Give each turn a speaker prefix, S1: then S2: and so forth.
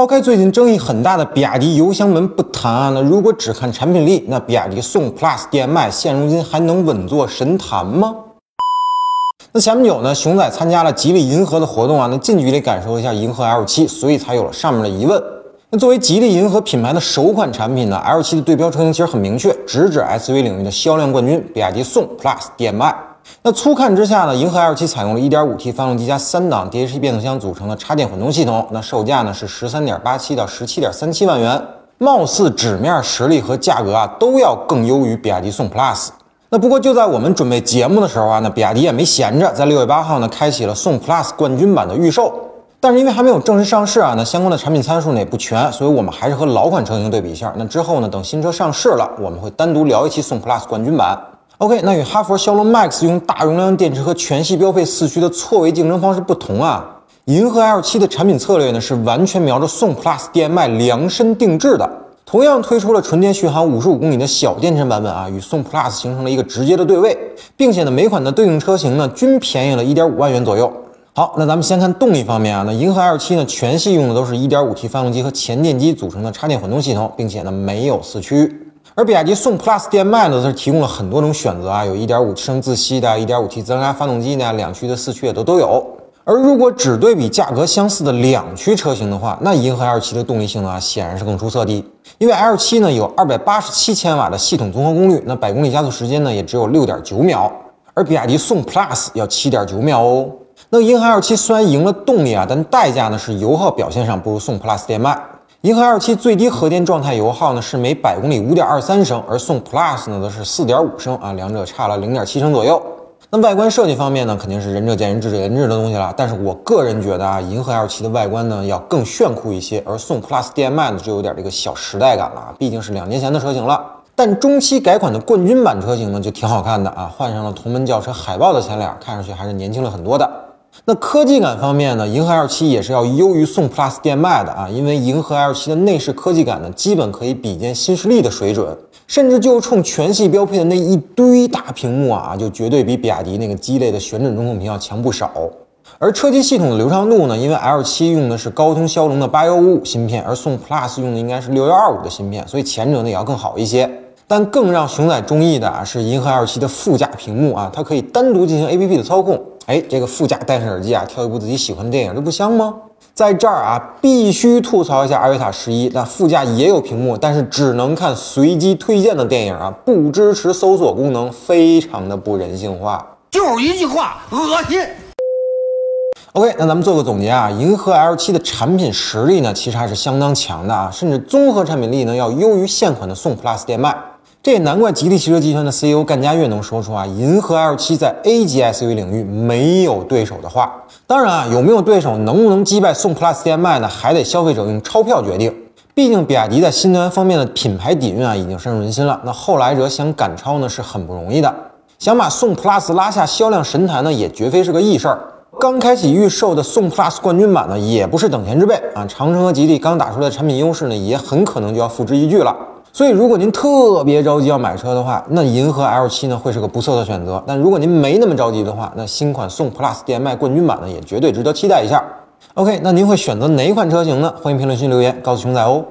S1: 抛开最近争议很大的比亚迪油箱门不谈啊，那如果只看产品力，那比亚迪宋 PLUS DM-i 现如今还能稳坐神坛吗？那前不久呢，熊仔参加了吉利银河的活动啊，那近距离感受一下银河 L7，所以才有了上面的疑问。那作为吉利银河品牌的首款产品呢，L7 的对标车型其实很明确，直指 SUV 领域的销量冠军比亚迪宋 PLUS DM-i。那初看之下呢，银河 L7 采用了 1.5T 发动机加三档 DHT 变速箱组成的插电混动系统，那售价呢是13.87到17.37万元，貌似纸面实力和价格啊都要更优于比亚迪宋 Plus。那不过就在我们准备节目的时候啊，那比亚迪也没闲着，在六月八号呢开启了宋 Plus 冠军版的预售，但是因为还没有正式上市啊，那相关的产品参数呢也不全，所以我们还是和老款车型对比一下。那之后呢，等新车上市了，我们会单独聊一期宋 Plus 冠军版。OK，那与哈弗枭龙 Max 用大容量电池和全系标配四驱的错位竞争方式不同啊，银河 L7 的产品策略呢是完全瞄着宋 Plus DM-i 量身定制的，同样推出了纯电续航五十五公里的小电池版本啊，与宋 Plus 形成了一个直接的对位，并且呢每款的对应车型呢均便宜了一点五万元左右。好，那咱们先看动力方面啊，那银河 L7 呢全系用的都是一点五 T 发动机和前电机组成的插电混动系统，并且呢没有四驱。而比亚迪宋 Plus DM-i 呢，它是提供了很多种选择啊，有1.5升自吸的、1.5T 自然压发动机的，两驱的、四驱的都都有。而如果只对比价格相似的两驱车型的话，那银河 L7 的动力性能啊，显然是更出色的。因为 L7 呢有287千瓦的系统综合功率，那百公里加速时间呢也只有6.9秒，而比亚迪宋 Plus 要7.9秒哦。那银河 L7 虽然赢了动力啊，但代价呢是油耗表现上不如宋 Plus DM-i。银河 L7 最低核电状态油耗呢是每百公里五点二三升，而宋 Plus 呢则是四点五升啊，两者差了零点七升左右。那外观设计方面呢，肯定是仁者见仁，智者见智的东西了。但是我个人觉得啊，银河 L7 的外观呢要更炫酷一些，而宋 Plus DM-i 呢就有点这个小时代感了，毕竟是两年前的车型了。但中期改款的冠军版车型呢就挺好看的啊，换上了同门轿车海豹的前脸，看上去还是年轻了很多的。那科技感方面呢，银河 L7 也是要优于宋 Plus DM-i 的啊，因为银河 L7 的内饰科技感呢，基本可以比肩新势力的水准，甚至就冲全系标配的那一堆大屏幕啊，就绝对比比亚迪那个鸡肋的旋转中控屏要强不少。而车机系统的流畅度呢，因为 L7 用的是高通骁龙的八幺五五芯片，而宋 Plus 用的应该是六幺二五的芯片，所以前者呢也要更好一些。但更让熊仔中意的啊，是银河 L7 的副驾屏幕啊，它可以单独进行 APP 的操控。哎，这个副驾戴上耳机啊，挑一部自己喜欢的电影，这不香吗？在这儿啊，必须吐槽一下阿维塔十一，那副驾也有屏幕，但是只能看随机推荐的电影啊，不支持搜索功能，非常的不人性化。
S2: 就是一句话，恶心。
S1: OK，那咱们做个总结啊，银河 L7 的产品实力呢，其实还是相当强的啊，甚至综合产品力呢，要优于现款的宋 Plus DM-i。这也难怪吉利汽车集团的 CEO 干家悦能说出啊，银河 L7 在 A 级 SUV 领域没有对手的话。当然啊，有没有对手，能不能击败宋 Plus DM-i 呢，还得消费者用钞票决定。毕竟比亚迪在新能源方面的品牌底蕴啊，已经深入人心了。那后来者想赶超呢，是很不容易的。想把宋 Plus 拉下销量神坛呢，也绝非是个易事儿。刚开启预售的宋 Plus 冠军版呢，也不是等闲之辈啊。长城和吉利刚打出来的产品优势呢，也很可能就要付之一炬了。所以，如果您特别着急要买车的话，那银河 L 七呢会是个不错的选择。但如果您没那么着急的话，那新款宋 Plus DM-i 冠军版呢也绝对值得期待一下。OK，那您会选择哪款车型呢？欢迎评论区留言告诉熊仔哦。